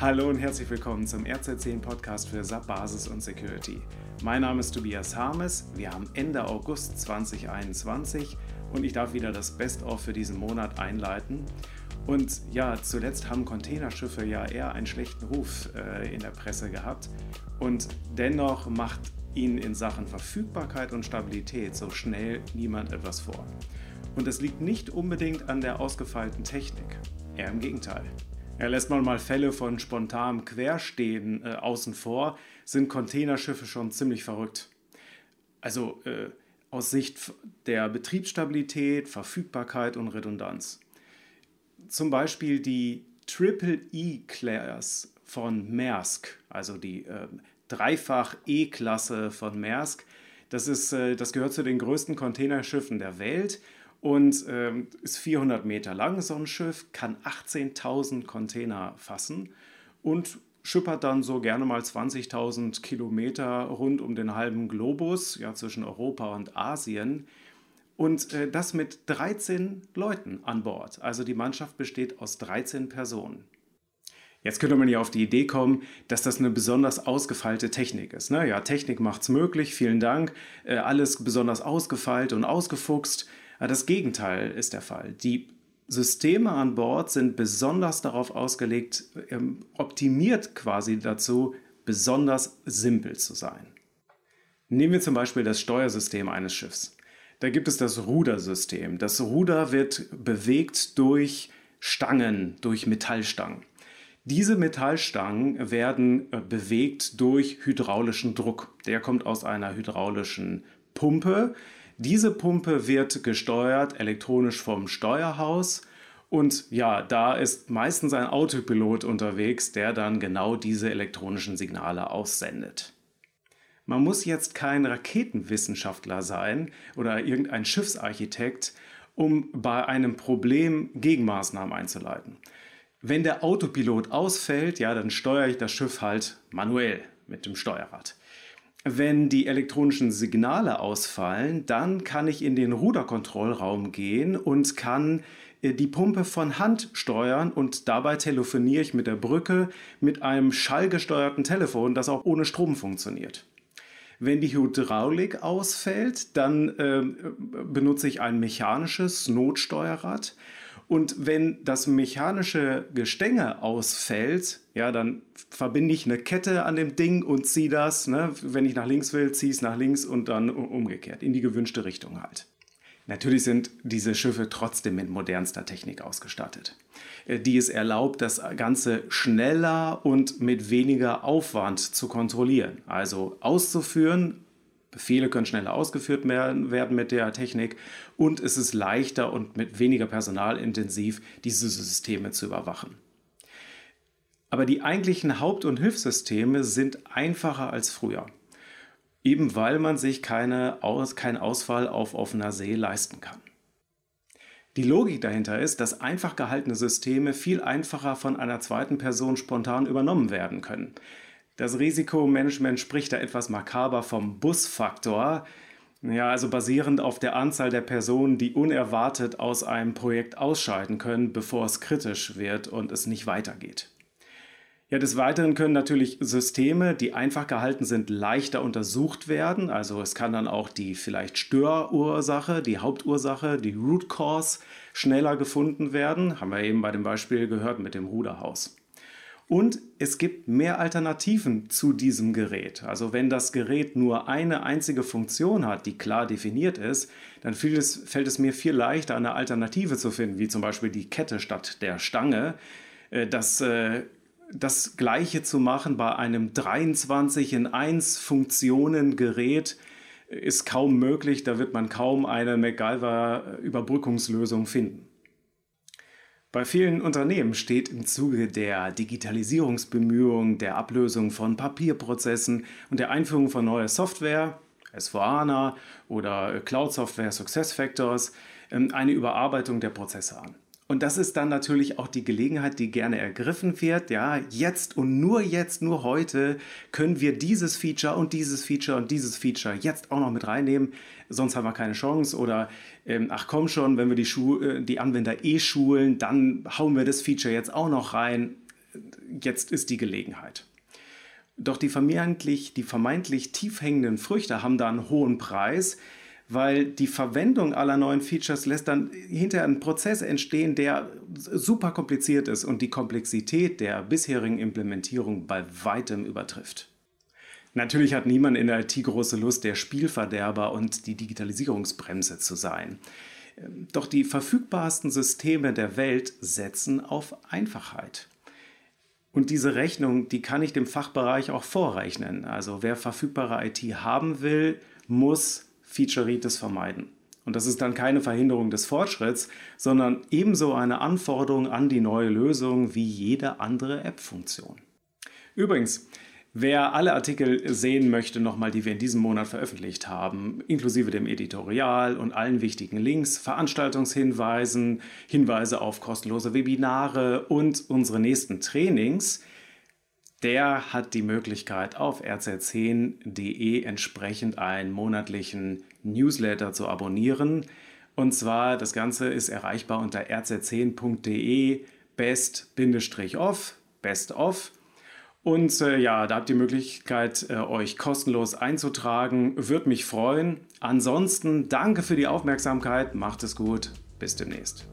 Hallo und herzlich willkommen zum RZ10 Podcast für SAP Basis und Security. Mein Name ist Tobias Harmes. Wir haben Ende August 2021 und ich darf wieder das Best-of für diesen Monat einleiten. Und ja, zuletzt haben Containerschiffe ja eher einen schlechten Ruf äh, in der Presse gehabt. Und dennoch macht ihnen in Sachen Verfügbarkeit und Stabilität so schnell niemand etwas vor. Und es liegt nicht unbedingt an der ausgefeilten Technik. Eher im Gegenteil. Ja, lässt man mal Fälle von spontanem Querstehen äh, außen vor, sind Containerschiffe schon ziemlich verrückt. Also äh, aus Sicht der Betriebsstabilität, Verfügbarkeit und Redundanz. Zum Beispiel die Triple E-Class von Maersk, also die äh, Dreifach E-Klasse von Maersk. Das, ist, äh, das gehört zu den größten Containerschiffen der Welt und ähm, ist 400 Meter lang, so ein Schiff, kann 18.000 Container fassen und schippert dann so gerne mal 20.000 Kilometer rund um den halben Globus, ja zwischen Europa und Asien. Und äh, das mit 13 Leuten an Bord. Also die Mannschaft besteht aus 13 Personen. Jetzt könnte man ja auf die Idee kommen, dass das eine besonders ausgefeilte Technik ist. Ne? Ja, Technik es möglich, vielen Dank. Äh, alles besonders ausgefeilt und ausgefuchst. Das Gegenteil ist der Fall. Die Systeme an Bord sind besonders darauf ausgelegt, ähm, optimiert quasi dazu, besonders simpel zu sein. Nehmen wir zum Beispiel das Steuersystem eines Schiffs. Da gibt es das Rudersystem. Das Ruder wird bewegt durch Stangen, durch Metallstangen. Diese Metallstangen werden äh, bewegt durch hydraulischen Druck. Der kommt aus einer hydraulischen Pumpe, diese Pumpe wird gesteuert elektronisch vom Steuerhaus. Und ja, da ist meistens ein Autopilot unterwegs, der dann genau diese elektronischen Signale aussendet. Man muss jetzt kein Raketenwissenschaftler sein oder irgendein Schiffsarchitekt, um bei einem Problem Gegenmaßnahmen einzuleiten. Wenn der Autopilot ausfällt, ja, dann steuere ich das Schiff halt manuell mit dem Steuerrad. Wenn die elektronischen Signale ausfallen, dann kann ich in den Ruderkontrollraum gehen und kann äh, die Pumpe von Hand steuern und dabei telefoniere ich mit der Brücke mit einem schallgesteuerten Telefon, das auch ohne Strom funktioniert. Wenn die Hydraulik ausfällt, dann äh, benutze ich ein mechanisches Notsteuerrad und wenn das mechanische Gestänge ausfällt, ja, dann verbinde ich eine Kette an dem Ding und ziehe das. Ne? Wenn ich nach links will, ziehe es nach links und dann umgekehrt, in die gewünschte Richtung halt. Natürlich sind diese Schiffe trotzdem mit modernster Technik ausgestattet, äh, die es erlaubt, das Ganze schneller und mit weniger Aufwand zu kontrollieren. Also auszuführen, Befehle können schneller ausgeführt werden mit der Technik und es ist leichter und mit weniger Personal intensiv, diese Systeme zu überwachen. Aber die eigentlichen Haupt- und Hilfssysteme sind einfacher als früher, eben weil man sich keine Aus keinen Ausfall auf offener See leisten kann. Die Logik dahinter ist, dass einfach gehaltene Systeme viel einfacher von einer zweiten Person spontan übernommen werden können. Das Risikomanagement spricht da etwas makaber vom Busfaktor. Ja, also basierend auf der Anzahl der Personen, die unerwartet aus einem Projekt ausscheiden können, bevor es kritisch wird und es nicht weitergeht. Ja, des Weiteren können natürlich Systeme, die einfach gehalten sind, leichter untersucht werden. Also es kann dann auch die vielleicht Störursache, die Hauptursache, die Root Cause schneller gefunden werden. Haben wir eben bei dem Beispiel gehört mit dem Ruderhaus. Und es gibt mehr Alternativen zu diesem Gerät. Also wenn das Gerät nur eine einzige Funktion hat, die klar definiert ist, dann fällt es, fällt es mir viel leichter, eine Alternative zu finden, wie zum Beispiel die Kette statt der Stange. Äh, das, äh, das gleiche zu machen bei einem 23 in 1 Funktionen Gerät ist kaum möglich. Da wird man kaum eine MacGyver-Überbrückungslösung finden. Bei vielen Unternehmen steht im Zuge der Digitalisierungsbemühungen, der Ablösung von Papierprozessen und der Einführung von neuer Software, S4HANA oder Cloud Software SuccessFactors, ähm, eine Überarbeitung der Prozesse an. Und das ist dann natürlich auch die Gelegenheit, die gerne ergriffen wird. Ja, jetzt und nur jetzt, nur heute können wir dieses Feature und dieses Feature und dieses Feature jetzt auch noch mit reinnehmen. Sonst haben wir keine Chance. Oder ähm, ach komm schon, wenn wir die, Schu äh, die Anwender eh schulen, dann hauen wir das Feature jetzt auch noch rein. jetzt ist die Gelegenheit. Doch die vermeintlich, die vermeintlich tief hängenden Früchte haben da einen hohen Preis, weil die Verwendung aller neuen Features lässt dann hinterher einen Prozess entstehen, der super kompliziert ist und die Komplexität der bisherigen Implementierung bei weitem übertrifft. Natürlich hat niemand in der IT große Lust, der Spielverderber und die Digitalisierungsbremse zu sein. Doch die verfügbarsten Systeme der Welt setzen auf Einfachheit. Und diese Rechnung, die kann ich dem Fachbereich auch vorrechnen. Also wer verfügbare IT haben will, muss Featureitis vermeiden. Und das ist dann keine Verhinderung des Fortschritts, sondern ebenso eine Anforderung an die neue Lösung wie jede andere App-Funktion. Übrigens, Wer alle Artikel sehen möchte, nochmal, die wir in diesem Monat veröffentlicht haben, inklusive dem Editorial und allen wichtigen Links, Veranstaltungshinweisen, Hinweise auf kostenlose Webinare und unsere nächsten Trainings, der hat die Möglichkeit, auf rz10.de entsprechend einen monatlichen Newsletter zu abonnieren. Und zwar, das Ganze ist erreichbar unter rz10.de best-off, best off. Und äh, ja, da habt ihr die Möglichkeit, äh, euch kostenlos einzutragen. Würde mich freuen. Ansonsten danke für die Aufmerksamkeit. Macht es gut. Bis demnächst.